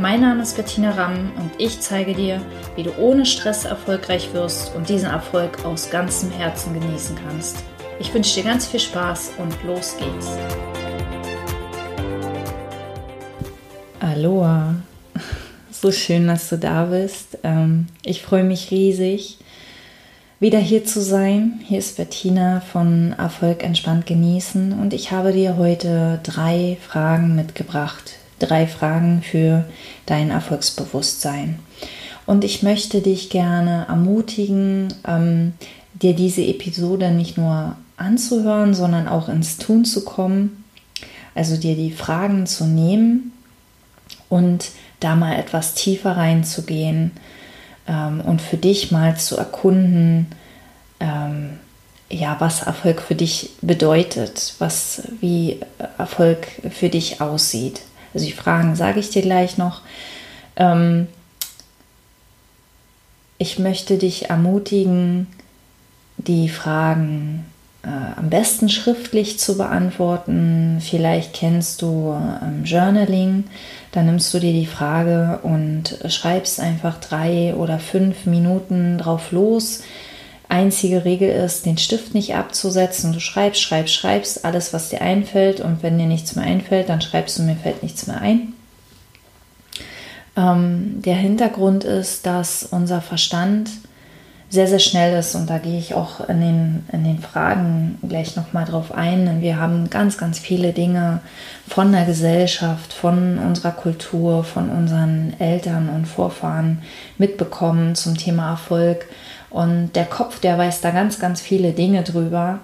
Mein Name ist Bettina Ramm und ich zeige dir, wie du ohne Stress erfolgreich wirst und diesen Erfolg aus ganzem Herzen genießen kannst. Ich wünsche dir ganz viel Spaß und los geht's. Aloha, so schön, dass du da bist. Ähm, ich freue mich riesig, wieder hier zu sein. Hier ist Bettina von Erfolg entspannt genießen und ich habe dir heute drei Fragen mitgebracht, drei Fragen für dein Erfolgsbewusstsein. Und ich möchte dich gerne ermutigen, ähm, dir diese Episode nicht nur anzuhören, sondern auch ins Tun zu kommen. Also dir die Fragen zu nehmen und da mal etwas tiefer reinzugehen ähm, und für dich mal zu erkunden, ähm, ja, was Erfolg für dich bedeutet, was wie Erfolg für dich aussieht. Also die Fragen sage ich dir gleich noch. Ähm, ich möchte dich ermutigen, die Fragen äh, am besten schriftlich zu beantworten. Vielleicht kennst du ähm, Journaling. Dann nimmst du dir die Frage und schreibst einfach drei oder fünf Minuten drauf los Einzige Regel ist, den Stift nicht abzusetzen. Du schreibst, schreibst, schreibst alles, was dir einfällt. Und wenn dir nichts mehr einfällt, dann schreibst du, mir fällt nichts mehr ein. Ähm, der Hintergrund ist, dass unser Verstand sehr, sehr schnell ist. Und da gehe ich auch in den, in den Fragen gleich nochmal drauf ein. Denn wir haben ganz, ganz viele Dinge von der Gesellschaft, von unserer Kultur, von unseren Eltern und Vorfahren mitbekommen zum Thema Erfolg und der Kopf, der weiß da ganz, ganz viele Dinge drüber.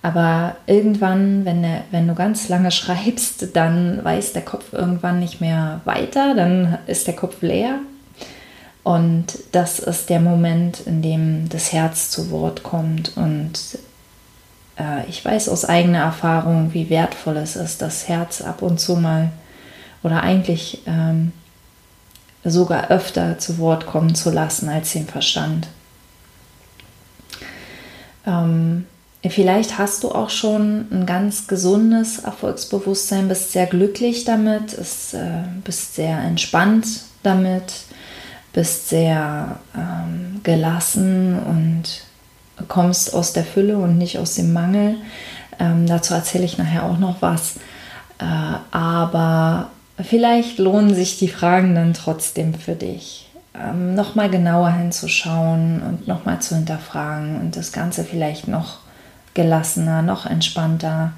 Aber irgendwann, wenn, der, wenn du ganz lange schreibst, dann weiß der Kopf irgendwann nicht mehr weiter, dann ist der Kopf leer. Und das ist der Moment, in dem das Herz zu Wort kommt. Und äh, ich weiß aus eigener Erfahrung, wie wertvoll es ist, das Herz ab und zu mal oder eigentlich ähm, sogar öfter zu Wort kommen zu lassen als den Verstand. Ähm, vielleicht hast du auch schon ein ganz gesundes Erfolgsbewusstsein, bist sehr glücklich damit, ist, äh, bist sehr entspannt damit, bist sehr ähm, gelassen und kommst aus der Fülle und nicht aus dem Mangel. Ähm, dazu erzähle ich nachher auch noch was. Äh, aber vielleicht lohnen sich die Fragen dann trotzdem für dich ähm, nochmal genauer hinzuschauen und nochmal zu hinterfragen und das Ganze vielleicht noch gelassener, noch entspannter,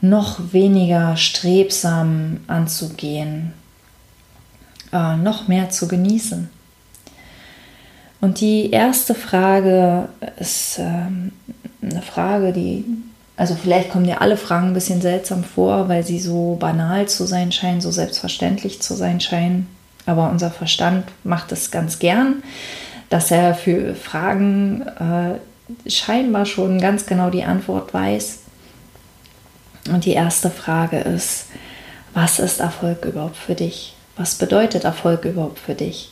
noch weniger strebsam anzugehen, äh, noch mehr zu genießen. Und die erste Frage ist ähm, eine Frage, die, also vielleicht kommen dir alle Fragen ein bisschen seltsam vor, weil sie so banal zu sein scheinen, so selbstverständlich zu sein scheinen. Aber unser Verstand macht es ganz gern, dass er für Fragen äh, scheinbar schon ganz genau die Antwort weiß. Und die erste Frage ist, was ist Erfolg überhaupt für dich? Was bedeutet Erfolg überhaupt für dich?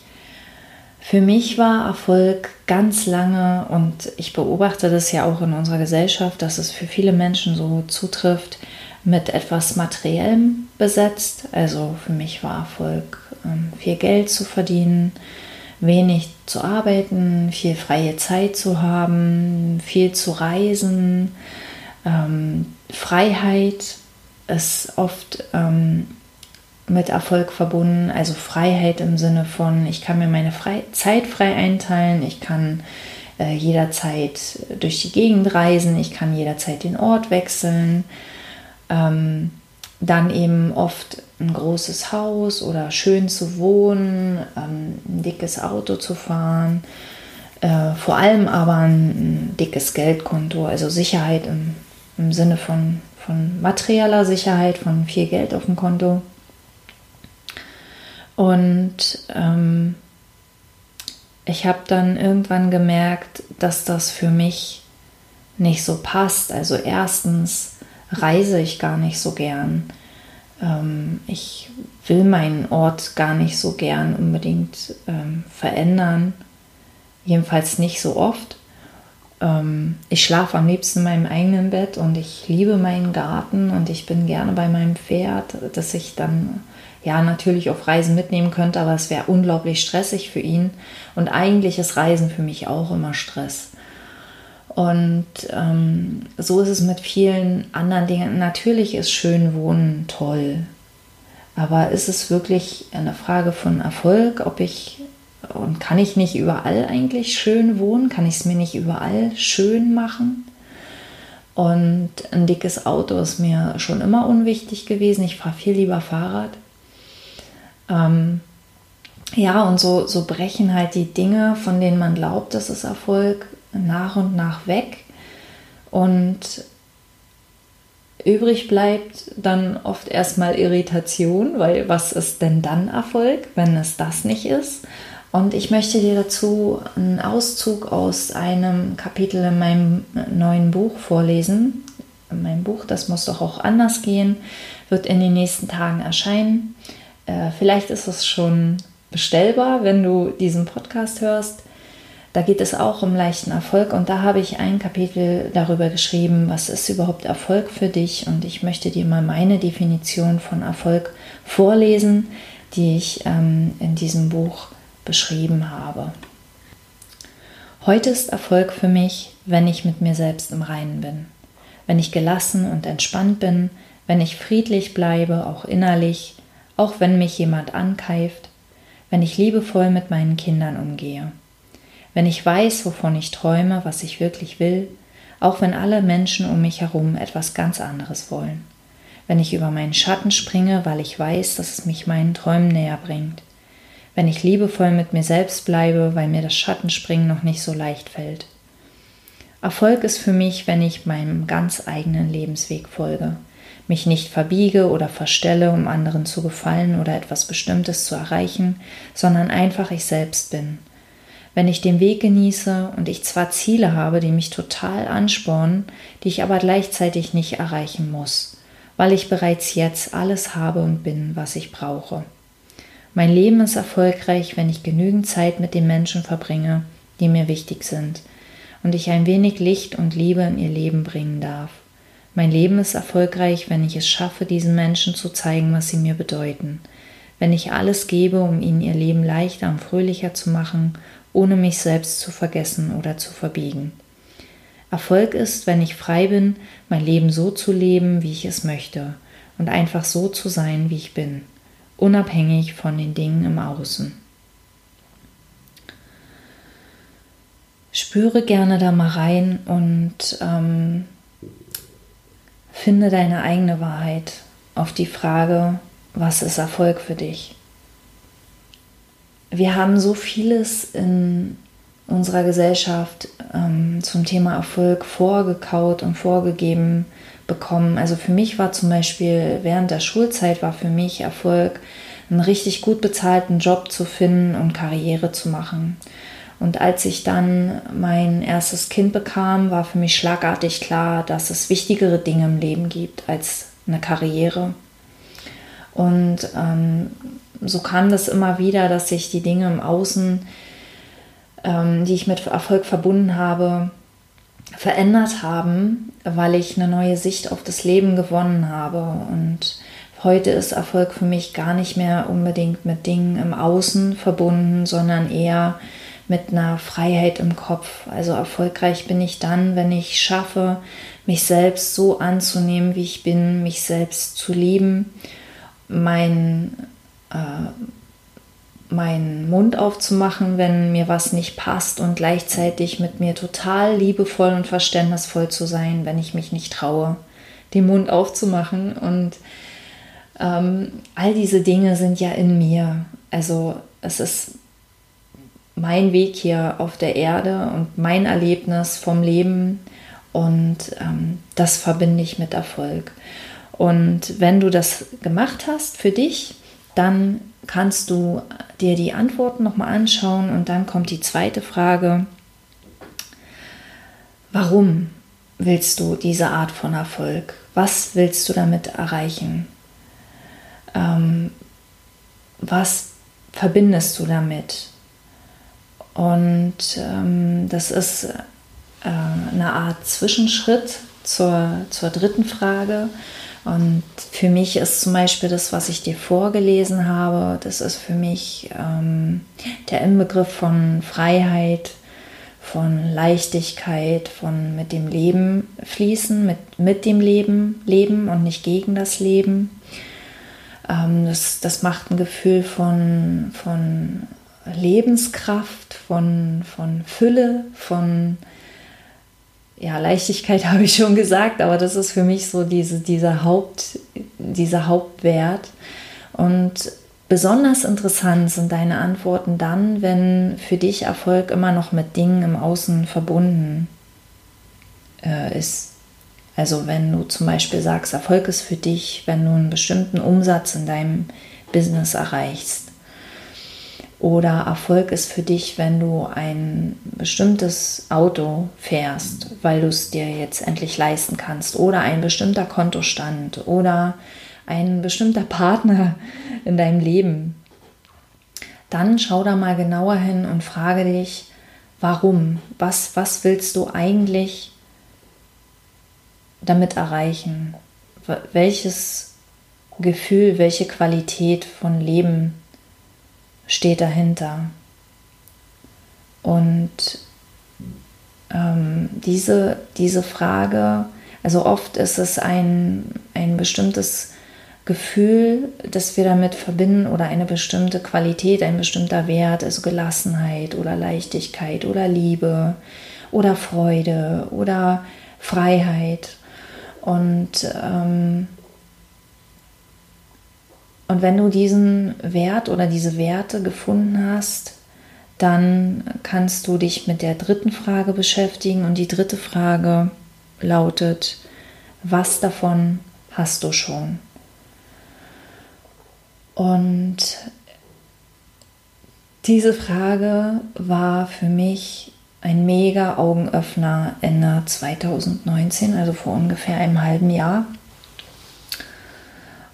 Für mich war Erfolg ganz lange, und ich beobachte das ja auch in unserer Gesellschaft, dass es für viele Menschen so zutrifft, mit etwas Materiellem besetzt. Also für mich war Erfolg viel Geld zu verdienen, wenig zu arbeiten, viel freie Zeit zu haben, viel zu reisen. Ähm, Freiheit ist oft ähm, mit Erfolg verbunden, also Freiheit im Sinne von, ich kann mir meine frei Zeit frei einteilen, ich kann äh, jederzeit durch die Gegend reisen, ich kann jederzeit den Ort wechseln. Ähm, dann eben oft ein großes Haus oder schön zu wohnen, ähm, ein dickes Auto zu fahren, äh, vor allem aber ein, dickes Geldkonto, also Sicherheit im, im Sinne von, von materieller Sicherheit, von viel Geld auf dem Konto. Und ähm, ich habe dann irgendwann gemerkt, dass das für mich nicht so passt. Also erstens reise ich gar nicht so gern. Ähm, ich will meinen Ort gar nicht so gern unbedingt ähm, verändern. Jedenfalls nicht so oft. Ähm, ich schlafe am liebsten in meinem eigenen Bett und ich liebe meinen Garten und ich bin gerne bei meinem Pferd, das ich dann ja natürlich auf Reisen mitnehmen könnte, aber es wäre unglaublich stressig für ihn. Und eigentlich ist Reisen für mich auch immer Stress. Und ähm, so ist es mit vielen anderen Dingen. Natürlich ist schön Wohnen toll, aber ist es wirklich eine Frage von Erfolg, ob ich und kann ich nicht überall eigentlich schön wohnen? Kann ich es mir nicht überall schön machen? Und ein dickes Auto ist mir schon immer unwichtig gewesen. Ich fahre viel lieber Fahrrad. Ähm, ja, und so, so brechen halt die Dinge, von denen man glaubt, das ist Erfolg, nach und nach weg. Und übrig bleibt dann oft erstmal Irritation, weil was ist denn dann Erfolg, wenn es das nicht ist? Und ich möchte dir dazu einen Auszug aus einem Kapitel in meinem neuen Buch vorlesen. Mein Buch, das muss doch auch anders gehen, wird in den nächsten Tagen erscheinen. Äh, vielleicht ist es schon bestellbar, wenn du diesen Podcast hörst. Da geht es auch um leichten Erfolg und da habe ich ein Kapitel darüber geschrieben, was ist überhaupt Erfolg für dich? Und ich möchte dir mal meine Definition von Erfolg vorlesen, die ich ähm, in diesem Buch beschrieben habe. Heute ist Erfolg für mich, wenn ich mit mir selbst im Reinen bin, wenn ich gelassen und entspannt bin, wenn ich friedlich bleibe, auch innerlich, auch wenn mich jemand ankeift, wenn ich liebevoll mit meinen Kindern umgehe, wenn ich weiß, wovon ich träume, was ich wirklich will, auch wenn alle Menschen um mich herum etwas ganz anderes wollen, wenn ich über meinen Schatten springe, weil ich weiß, dass es mich meinen Träumen näher bringt, wenn ich liebevoll mit mir selbst bleibe, weil mir das Schattenspringen noch nicht so leicht fällt. Erfolg ist für mich, wenn ich meinem ganz eigenen Lebensweg folge, mich nicht verbiege oder verstelle, um anderen zu gefallen oder etwas Bestimmtes zu erreichen, sondern einfach ich selbst bin. Wenn ich den Weg genieße und ich zwar Ziele habe, die mich total anspornen, die ich aber gleichzeitig nicht erreichen muss, weil ich bereits jetzt alles habe und bin, was ich brauche. Mein Leben ist erfolgreich, wenn ich genügend Zeit mit den Menschen verbringe, die mir wichtig sind, und ich ein wenig Licht und Liebe in ihr Leben bringen darf. Mein Leben ist erfolgreich, wenn ich es schaffe, diesen Menschen zu zeigen, was sie mir bedeuten, wenn ich alles gebe, um ihnen ihr Leben leichter und fröhlicher zu machen, ohne mich selbst zu vergessen oder zu verbiegen. Erfolg ist, wenn ich frei bin, mein Leben so zu leben, wie ich es möchte, und einfach so zu sein, wie ich bin unabhängig von den Dingen im Außen. Spüre gerne da mal rein und ähm, finde deine eigene Wahrheit auf die Frage, was ist Erfolg für dich? Wir haben so vieles in unserer Gesellschaft ähm, zum Thema Erfolg vorgekaut und vorgegeben, bekommen. Also für mich war zum Beispiel während der Schulzeit war für mich Erfolg, einen richtig gut bezahlten Job zu finden und Karriere zu machen. Und als ich dann mein erstes Kind bekam, war für mich schlagartig klar, dass es wichtigere Dinge im Leben gibt als eine Karriere. Und ähm, so kam das immer wieder, dass sich die Dinge im Außen, ähm, die ich mit Erfolg verbunden habe, verändert haben, weil ich eine neue Sicht auf das Leben gewonnen habe. Und heute ist Erfolg für mich gar nicht mehr unbedingt mit Dingen im Außen verbunden, sondern eher mit einer Freiheit im Kopf. Also erfolgreich bin ich dann, wenn ich schaffe, mich selbst so anzunehmen, wie ich bin, mich selbst zu lieben, mein äh, meinen Mund aufzumachen, wenn mir was nicht passt und gleichzeitig mit mir total liebevoll und verständnisvoll zu sein, wenn ich mich nicht traue, den Mund aufzumachen. Und ähm, all diese Dinge sind ja in mir. Also es ist mein Weg hier auf der Erde und mein Erlebnis vom Leben und ähm, das verbinde ich mit Erfolg. Und wenn du das gemacht hast für dich, dann kannst du dir die Antworten nochmal anschauen und dann kommt die zweite Frage. Warum? willst du diese Art von Erfolg? Was willst du damit erreichen? Ähm, was verbindest du damit? Und ähm, das ist äh, eine Art Zwischenschritt zur, zur dritten Frage. Und für mich ist zum Beispiel das, was ich dir vorgelesen habe, das ist für mich ähm, der Inbegriff von Freiheit, von Leichtigkeit, von mit dem Leben fließen, mit, mit dem Leben leben und nicht gegen das Leben. Ähm, das, das macht ein Gefühl von, von Lebenskraft, von, von Fülle, von ja, Leichtigkeit habe ich schon gesagt, aber das ist für mich so diese, dieser, Haupt, dieser Hauptwert. Und besonders interessant sind deine Antworten dann, wenn für dich Erfolg immer noch mit Dingen im Außen verbunden äh, ist. Also wenn du zum Beispiel sagst, Erfolg ist für dich, wenn du einen bestimmten Umsatz in deinem Business erreichst oder Erfolg ist für dich, wenn du ein bestimmtes Auto fährst, weil du es dir jetzt endlich leisten kannst. Oder ein bestimmter Kontostand. Oder ein bestimmter Partner in deinem Leben. Dann schau da mal genauer hin und frage dich, warum? Was, was willst du eigentlich damit erreichen? Welches Gefühl, welche Qualität von Leben steht dahinter. Und ähm, diese, diese Frage, also oft ist es ein, ein bestimmtes Gefühl, das wir damit verbinden oder eine bestimmte Qualität, ein bestimmter Wert, also Gelassenheit oder Leichtigkeit oder Liebe oder Freude oder Freiheit. Und ähm, und wenn du diesen Wert oder diese Werte gefunden hast, dann kannst du dich mit der dritten Frage beschäftigen. Und die dritte Frage lautet, was davon hast du schon? Und diese Frage war für mich ein mega Augenöffner Ende 2019, also vor ungefähr einem halben Jahr.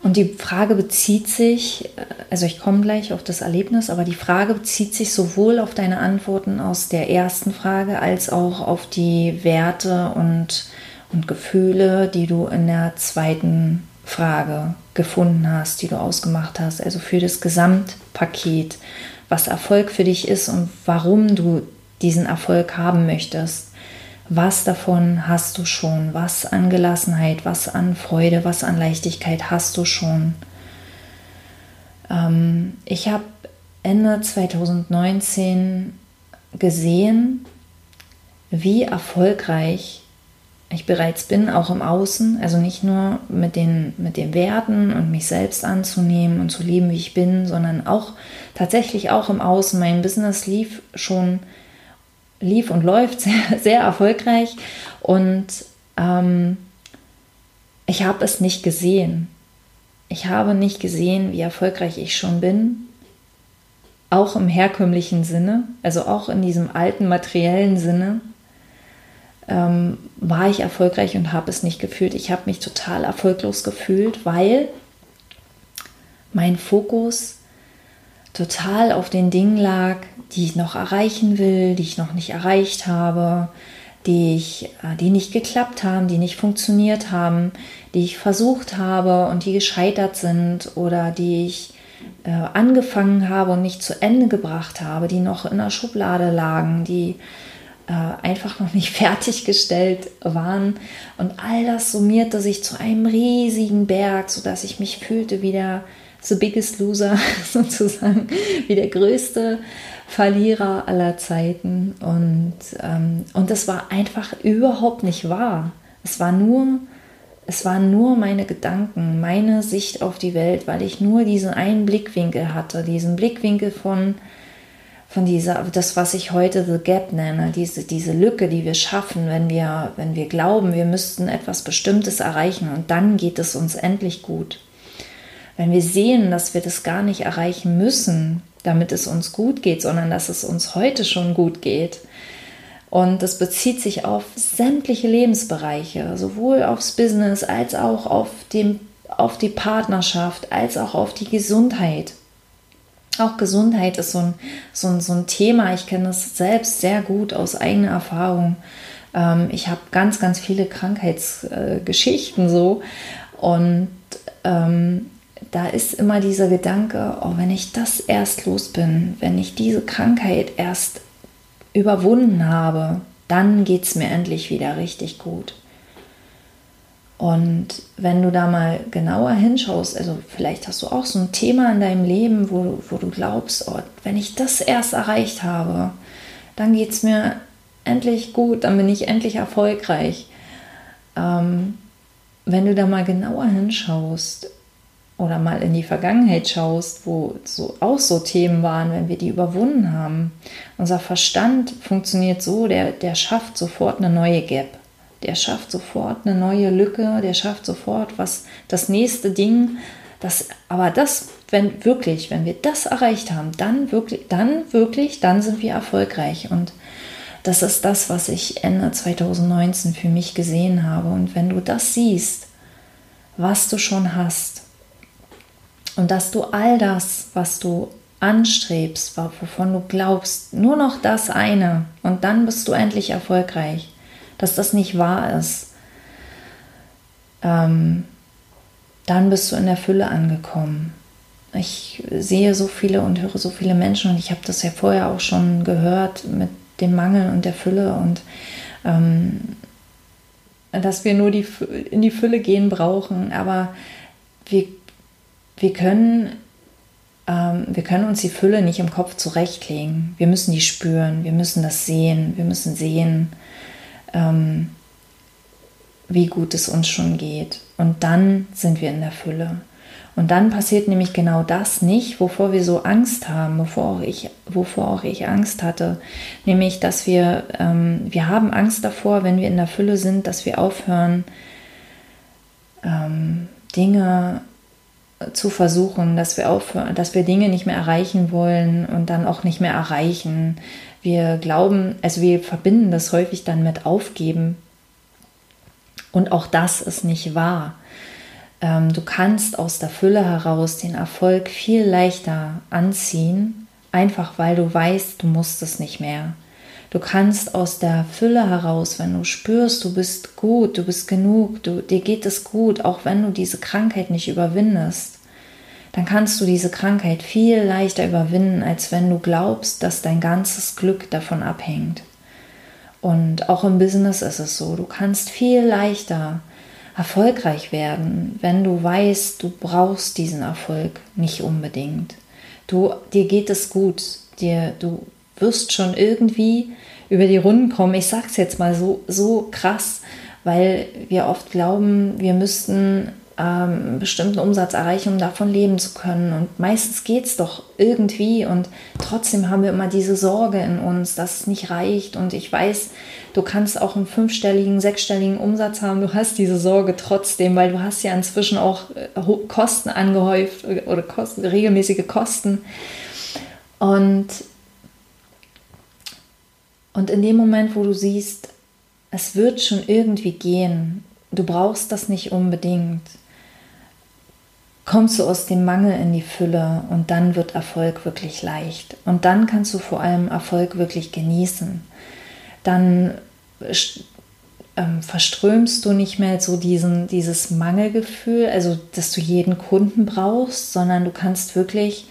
Und die Frage bezieht sich, also ich komme gleich auf das Erlebnis, aber die Frage bezieht sich sowohl auf deine Antworten aus der ersten Frage als auch auf die Werte und, und Gefühle, die du in der zweiten Frage gefunden hast, die du ausgemacht hast. Also für das Gesamtpaket, was Erfolg für dich ist und warum du diesen Erfolg haben möchtest was davon hast du schon, was an Gelassenheit, was an Freude, was an Leichtigkeit hast du schon. Ähm, ich habe Ende 2019 gesehen, wie erfolgreich ich bereits bin, auch im Außen, also nicht nur mit den, mit den Werten und mich selbst anzunehmen und zu lieben, wie ich bin, sondern auch tatsächlich auch im Außen. Mein Business lief schon lief und läuft sehr, sehr erfolgreich und ähm, ich habe es nicht gesehen. Ich habe nicht gesehen, wie erfolgreich ich schon bin, auch im herkömmlichen Sinne, also auch in diesem alten materiellen Sinne, ähm, war ich erfolgreich und habe es nicht gefühlt. Ich habe mich total erfolglos gefühlt, weil mein Fokus total auf den Dingen lag, die ich noch erreichen will, die ich noch nicht erreicht habe, die, ich, äh, die nicht geklappt haben, die nicht funktioniert haben, die ich versucht habe und die gescheitert sind oder die ich äh, angefangen habe und nicht zu Ende gebracht habe, die noch in der Schublade lagen, die äh, einfach noch nicht fertiggestellt waren. Und all das summierte sich zu einem riesigen Berg, sodass ich mich fühlte wie der The Biggest Loser sozusagen, wie der größte Verlierer aller Zeiten. Und, ähm, und das war einfach überhaupt nicht wahr. Es war nur, es waren nur meine Gedanken, meine Sicht auf die Welt, weil ich nur diesen einen Blickwinkel hatte, diesen Blickwinkel von, von dieser, das, was ich heute The Gap nenne, diese, diese Lücke, die wir schaffen, wenn wir, wenn wir glauben, wir müssten etwas Bestimmtes erreichen und dann geht es uns endlich gut. Wenn wir sehen, dass wir das gar nicht erreichen müssen, damit es uns gut geht, sondern dass es uns heute schon gut geht, Und das bezieht sich auf sämtliche Lebensbereiche, sowohl aufs Business als auch auf, dem, auf die Partnerschaft, als auch auf die Gesundheit. Auch Gesundheit ist so ein, so ein, so ein Thema. Ich kenne das selbst sehr gut aus eigener Erfahrung. Ähm, ich habe ganz, ganz viele Krankheitsgeschichten äh, so. Und ähm, da ist immer dieser Gedanke, oh, wenn ich das erst los bin, wenn ich diese Krankheit erst überwunden habe, dann geht es mir endlich wieder richtig gut. Und wenn du da mal genauer hinschaust, also vielleicht hast du auch so ein Thema in deinem Leben, wo, wo du glaubst, oh, wenn ich das erst erreicht habe, dann geht es mir endlich gut, dann bin ich endlich erfolgreich. Ähm, wenn du da mal genauer hinschaust oder mal in die Vergangenheit schaust, wo so auch so Themen waren, wenn wir die überwunden haben, unser Verstand funktioniert so, der, der schafft sofort eine neue Gap. Der schafft sofort eine neue Lücke, der schafft sofort was, das nächste Ding. Das, aber das, wenn wirklich, wenn wir das erreicht haben, dann wirklich, dann wirklich, dann sind wir erfolgreich. Und das ist das, was ich Ende 2019 für mich gesehen habe. Und wenn du das siehst, was du schon hast, und dass du all das, was du anstrebst, wovon du glaubst, nur noch das eine, und dann bist du endlich erfolgreich, dass das nicht wahr ist, ähm, dann bist du in der Fülle angekommen. Ich sehe so viele und höre so viele Menschen und ich habe das ja vorher auch schon gehört mit dem Mangel und der Fülle und ähm, dass wir nur die, in die Fülle gehen brauchen. Aber wir, wir, können, ähm, wir können uns die Fülle nicht im Kopf zurechtlegen. Wir müssen die spüren, wir müssen das sehen, wir müssen sehen, ähm, wie gut es uns schon geht. Und dann sind wir in der Fülle. Und dann passiert nämlich genau das nicht, wovor wir so Angst haben, wovor auch ich, wovor auch ich Angst hatte. Nämlich, dass wir, ähm, wir haben Angst davor, wenn wir in der Fülle sind, dass wir aufhören, ähm, Dinge zu versuchen, dass wir aufhören, dass wir Dinge nicht mehr erreichen wollen und dann auch nicht mehr erreichen. Wir glauben, also wir verbinden das häufig dann mit Aufgeben. Und auch das ist nicht wahr. Ähm, du kannst aus der Fülle heraus den Erfolg viel leichter anziehen, einfach weil du weißt, du musst es nicht mehr. Du kannst aus der Fülle heraus, wenn du spürst, du bist gut, du bist genug, du, dir geht es gut, auch wenn du diese Krankheit nicht überwindest, dann kannst du diese Krankheit viel leichter überwinden, als wenn du glaubst, dass dein ganzes Glück davon abhängt. Und auch im Business ist es so, du kannst viel leichter erfolgreich werden, wenn du weißt, du brauchst diesen Erfolg nicht unbedingt. Du, dir geht es gut, dir, du wirst schon irgendwie über die Runden kommen. Ich sage es jetzt mal so, so krass, weil wir oft glauben, wir müssten ähm, einen bestimmten Umsatz erreichen, um davon leben zu können. Und meistens geht es doch irgendwie und trotzdem haben wir immer diese Sorge in uns, dass es nicht reicht. Und ich weiß, du kannst auch einen fünfstelligen, sechsstelligen Umsatz haben, du hast diese Sorge trotzdem, weil du hast ja inzwischen auch äh, Kosten angehäuft oder Kosten, regelmäßige Kosten. Und, und in dem Moment, wo du siehst, es wird schon irgendwie gehen, du brauchst das nicht unbedingt, kommst du aus dem Mangel in die Fülle und dann wird Erfolg wirklich leicht. Und dann kannst du vor allem Erfolg wirklich genießen. Dann ähm, verströmst du nicht mehr so diesen, dieses Mangelgefühl, also dass du jeden Kunden brauchst, sondern du kannst wirklich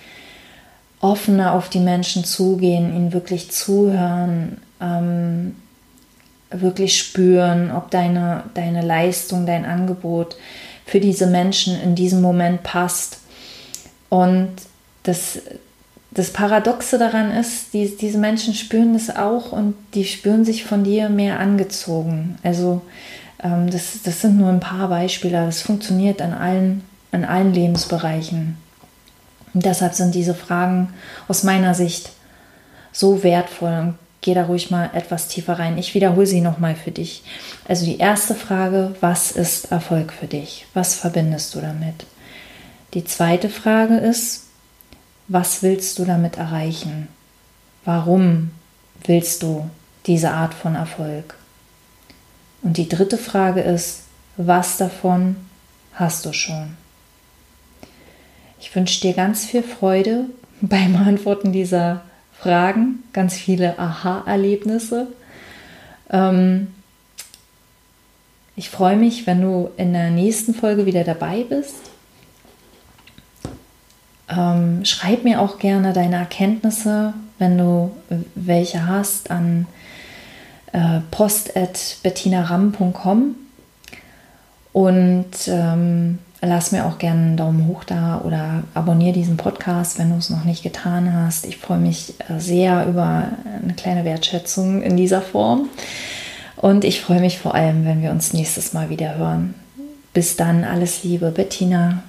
offener auf die Menschen zugehen, ihnen wirklich zuhören, ähm, wirklich spüren, ob deine, deine Leistung, dein Angebot für diese Menschen in diesem Moment passt. Und das, das Paradoxe daran ist, die, diese Menschen spüren das auch und die spüren sich von dir mehr angezogen. Also ähm, das, das sind nur ein paar Beispiele, das funktioniert an allen, an allen Lebensbereichen. Und deshalb sind diese Fragen aus meiner Sicht so wertvoll und geh da ruhig mal etwas tiefer rein. Ich wiederhole sie nochmal für dich. Also die erste Frage, was ist Erfolg für dich? Was verbindest du damit? Die zweite Frage ist, was willst du damit erreichen? Warum willst du diese Art von Erfolg? Und die dritte Frage ist, was davon hast du schon? Ich wünsche dir ganz viel Freude beim Antworten dieser Fragen, ganz viele Aha-Erlebnisse. Ähm, ich freue mich, wenn du in der nächsten Folge wieder dabei bist. Ähm, schreib mir auch gerne deine Erkenntnisse, wenn du welche hast, an äh, post.bettinaram.com und ähm, lass mir auch gerne einen Daumen hoch da oder abonniere diesen Podcast, wenn du es noch nicht getan hast. Ich freue mich äh, sehr über eine kleine Wertschätzung in dieser Form. Und ich freue mich vor allem, wenn wir uns nächstes Mal wieder hören. Bis dann, alles Liebe, Bettina.